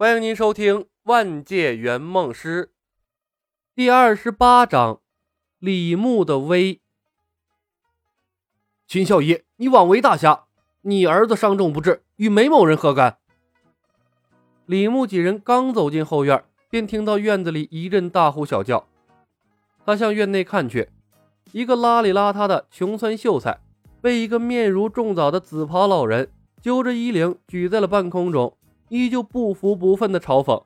欢迎您收听《万界圆梦师》第二十八章：李牧的威。秦孝仪，你枉为大侠！你儿子伤重不治，与梅某人何干？李牧几人刚走进后院，便听到院子里一阵大呼小叫。他向院内看去，一个邋里邋遢的穷酸秀才，被一个面如重枣的紫袍老人揪着衣领举在了半空中。依旧不服不忿的嘲讽：“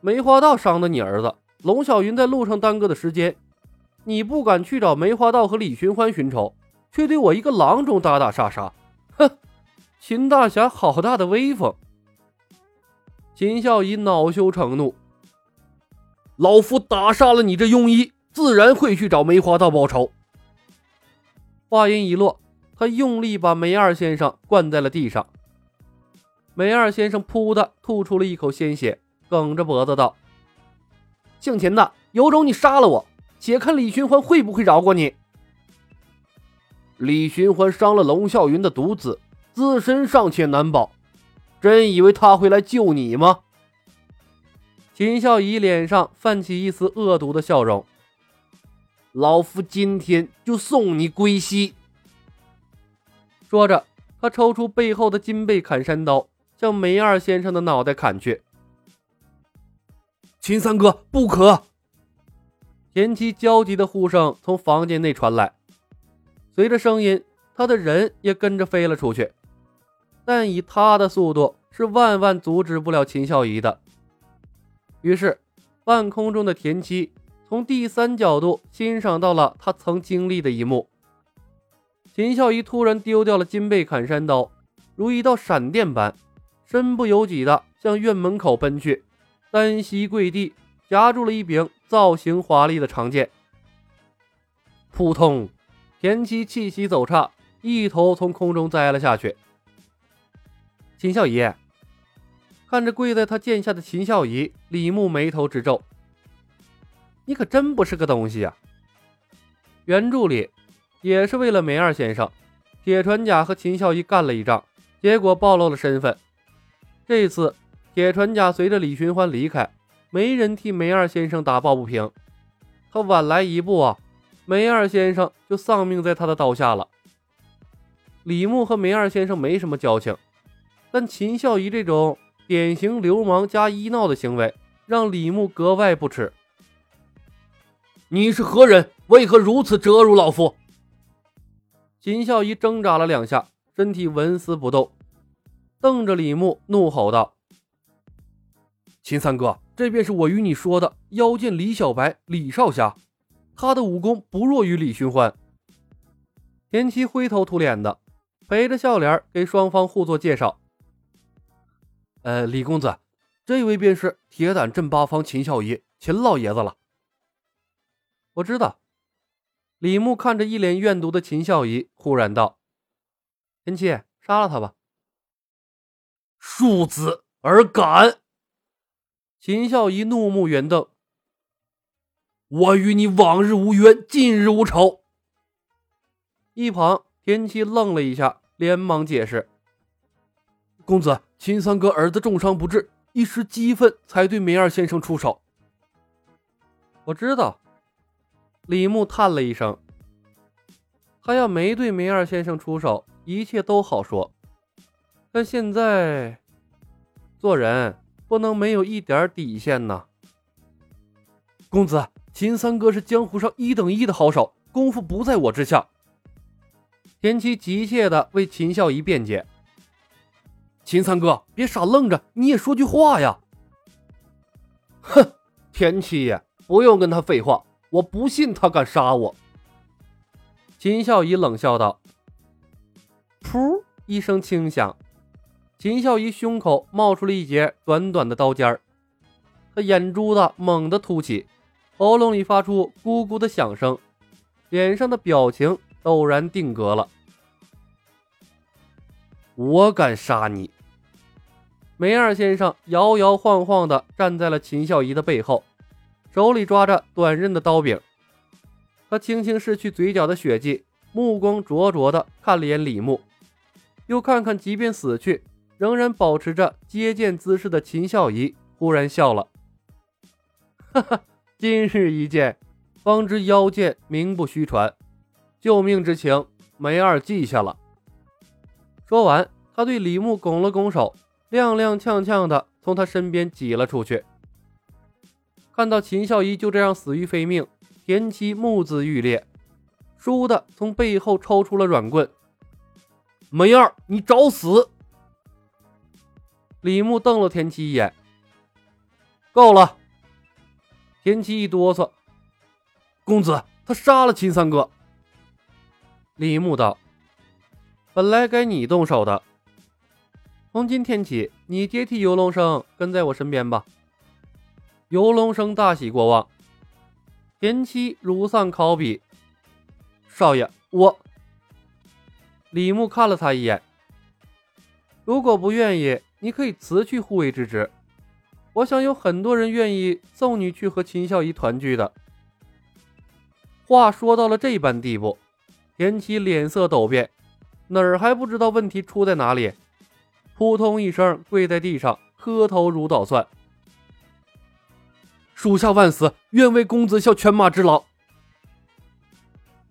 梅花道伤的你儿子龙小云在路上耽搁的时间，你不敢去找梅花道和李寻欢寻仇，却对我一个郎中打打杀杀，哼！秦大侠好大的威风！”秦孝仪恼羞成怒：“老夫打杀了你这庸医，自然会去找梅花道报仇。”话音一落，他用力把梅二先生灌在了地上。梅二先生噗的吐出了一口鲜血，梗着脖子道：“姓秦的，有种你杀了我，且看李寻欢会不会饶过你。”李寻欢伤了龙啸云的独子，自身尚且难保，真以为他会来救你吗？秦孝仪脸上泛起一丝恶毒的笑容：“老夫今天就送你归西。”说着，他抽出背后的金背砍山刀。向梅二先生的脑袋砍去，秦三哥不可！田七焦急的呼声从房间内传来，随着声音，他的人也跟着飞了出去。但以他的速度，是万万阻止不了秦孝仪的。于是，半空中的田七从第三角度欣赏到了他曾经历的一幕：秦孝仪突然丢掉了金背砍山刀，如一道闪电般。身不由己的向院门口奔去，单膝跪地，夹住了一柄造型华丽的长剑。扑通！田七气息走岔，一头从空中栽了下去。秦孝仪看着跪在他剑下的秦孝仪，李牧眉头直皱：“你可真不是个东西呀！”原著里也是为了梅二先生，铁船甲和秦孝仪干了一仗，结果暴露了身份。这次铁船甲随着李寻欢离开，没人替梅二先生打抱不平。他晚来一步啊，梅二先生就丧命在他的刀下了。李牧和梅二先生没什么交情，但秦孝仪这种典型流氓加医闹的行为，让李牧格外不耻。你是何人？为何如此折辱老夫？秦孝仪挣扎了两下，身体纹丝不动。瞪着李牧，怒吼道：“秦三哥，这便是我与你说的妖剑李小白，李少侠，他的武功不弱于李寻欢。”田七灰头土脸的，陪着笑脸给双方互作介绍：“呃，李公子，这位便是铁胆镇八方秦孝仪，秦老爷子了。”我知道。李牧看着一脸怨毒的秦孝仪，忽然道：“田七，杀了他吧。”庶子而敢！秦孝仪怒目圆瞪。我与你往日无冤，近日无仇。一旁田七愣了一下，连忙解释：“公子，秦三哥儿子重伤不治，一时激愤才对梅二先生出手。”我知道。李牧叹了一声：“他要没对梅二先生出手，一切都好说。但现在……”做人不能没有一点底线呐！公子，秦三哥是江湖上一等一的好手，功夫不在我之下。田七急切的为秦孝仪辩解：“秦三哥，别傻愣着，你也说句话呀！”哼，田七，不用跟他废话，我不信他敢杀我。秦孝仪冷笑道：“噗！”一声轻响。秦孝仪胸口冒出了一截短短的刀尖儿，他眼珠子猛地凸起，喉咙里发出咕咕的响声，脸上的表情陡然定格了。我敢杀你！梅二先生摇摇晃晃地站在了秦孝仪的背后，手里抓着短刃的刀柄。他轻轻拭去嘴角的血迹，目光灼灼地看了眼李牧，又看看即便死去。仍然保持着接见姿势的秦孝仪忽然笑了：“哈哈，今日一见，方知妖剑名不虚传，救命之情，梅二记下了。”说完，他对李牧拱了拱手，踉踉跄跄的从他身边挤了出去。看到秦孝仪就这样死于非命，田七目眦欲裂，倏地从背后抽出了软棍。梅二，你找死！李牧瞪了田七一眼。够了！田七一哆嗦。公子，他杀了秦三哥。李牧道：“本来该你动手的。从今天起，你接替游龙生跟在我身边吧。”游龙生大喜过望，田七如丧考妣。少爷，我。李牧看了他一眼。如果不愿意，你可以辞去护卫之职。我想有很多人愿意送你去和秦孝仪团聚的。话说到了这般地步，田七脸色陡变，哪儿还不知道问题出在哪里？扑通一声跪在地上，磕头如捣蒜。属下万死，愿为公子效犬马之劳。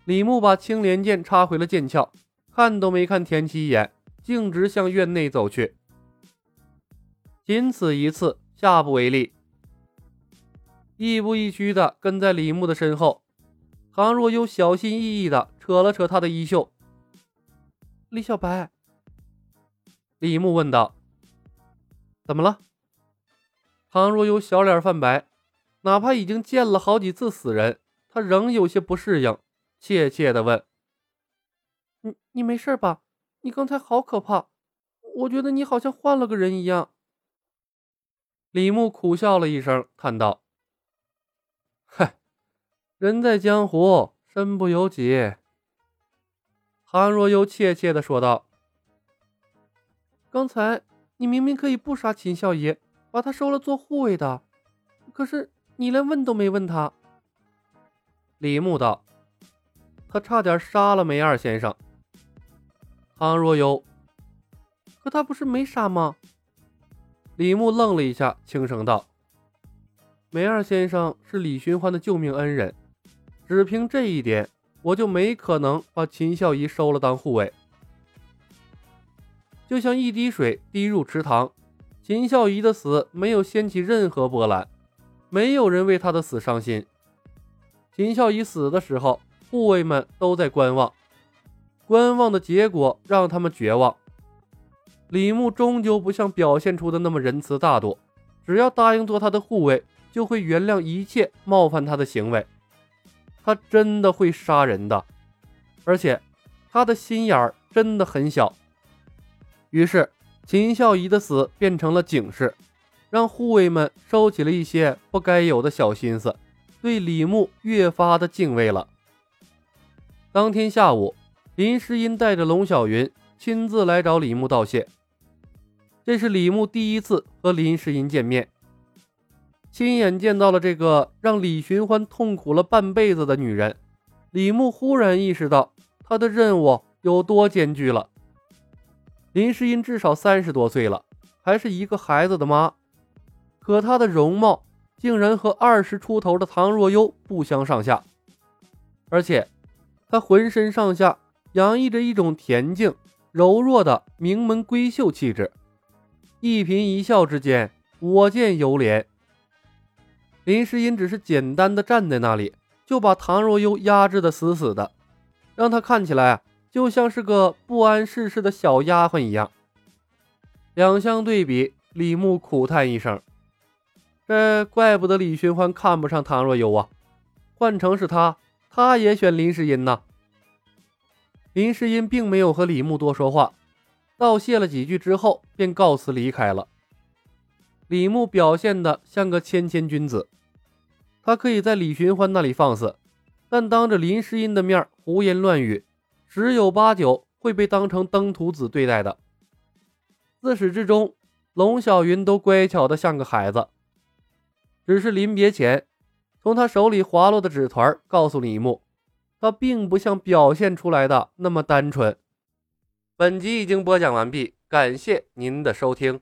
李牧把青莲剑插回了剑鞘，看都没看田七一眼，径直向院内走去。仅此一次，下不为例。亦步亦趋的跟在李牧的身后，唐若幽小心翼翼的扯了扯他的衣袖。李小白，李牧问道：“怎么了？”唐若幽小脸泛白。哪怕已经见了好几次死人，他仍有些不适应，怯怯地问：“你你没事吧？你刚才好可怕，我觉得你好像换了个人一样。”李牧苦笑了一声，叹道：“嗨，人在江湖，身不由己。”韩若幽怯怯地说道：“刚才你明明可以不杀秦孝爷，把他收了做护卫的，可是……”你连问都没问他，李牧道：“他差点杀了梅二先生。”唐若幽，可他不是没杀吗？李牧愣了一下，轻声道：“梅二先生是李寻欢的救命恩人，只凭这一点，我就没可能把秦孝仪收了当护卫。就像一滴水滴入池塘，秦孝仪的死没有掀起任何波澜。”没有人为他的死伤心。秦孝仪死的时候，护卫们都在观望，观望的结果让他们绝望。李牧终究不像表现出的那么仁慈大度，只要答应做他的护卫，就会原谅一切冒犯他的行为。他真的会杀人的，而且他的心眼儿真的很小。于是，秦孝仪的死变成了警示。让护卫们收起了一些不该有的小心思，对李牧越发的敬畏了。当天下午，林诗音带着龙小云亲自来找李牧道谢。这是李牧第一次和林诗音见面，亲眼见到了这个让李寻欢痛苦了半辈子的女人，李牧忽然意识到他的任务有多艰巨了。林诗音至少三十多岁了，还是一个孩子的妈。可她的容貌竟然和二十出头的唐若幽不相上下，而且她浑身上下洋溢着一种恬静柔弱的名门闺秀气质，一颦一笑之间，我见犹怜。林诗音只是简单的站在那里，就把唐若幽压制的死死的，让她看起来就像是个不谙世事的小丫鬟一样。两相对比，李牧苦叹一声。这怪不得李寻欢看不上唐若幽啊！换成是他，他也选林诗音呐。林诗音并没有和李牧多说话，道谢了几句之后，便告辞离开了。李牧表现的像个谦谦君子，他可以在李寻欢那里放肆，但当着林诗音的面胡言乱语，十有八九会被当成登徒子对待的。自始至终，龙小云都乖巧的像个孩子。只是临别前，从他手里滑落的纸团告诉李牧，他并不像表现出来的那么单纯。本集已经播讲完毕。感谢您的收听。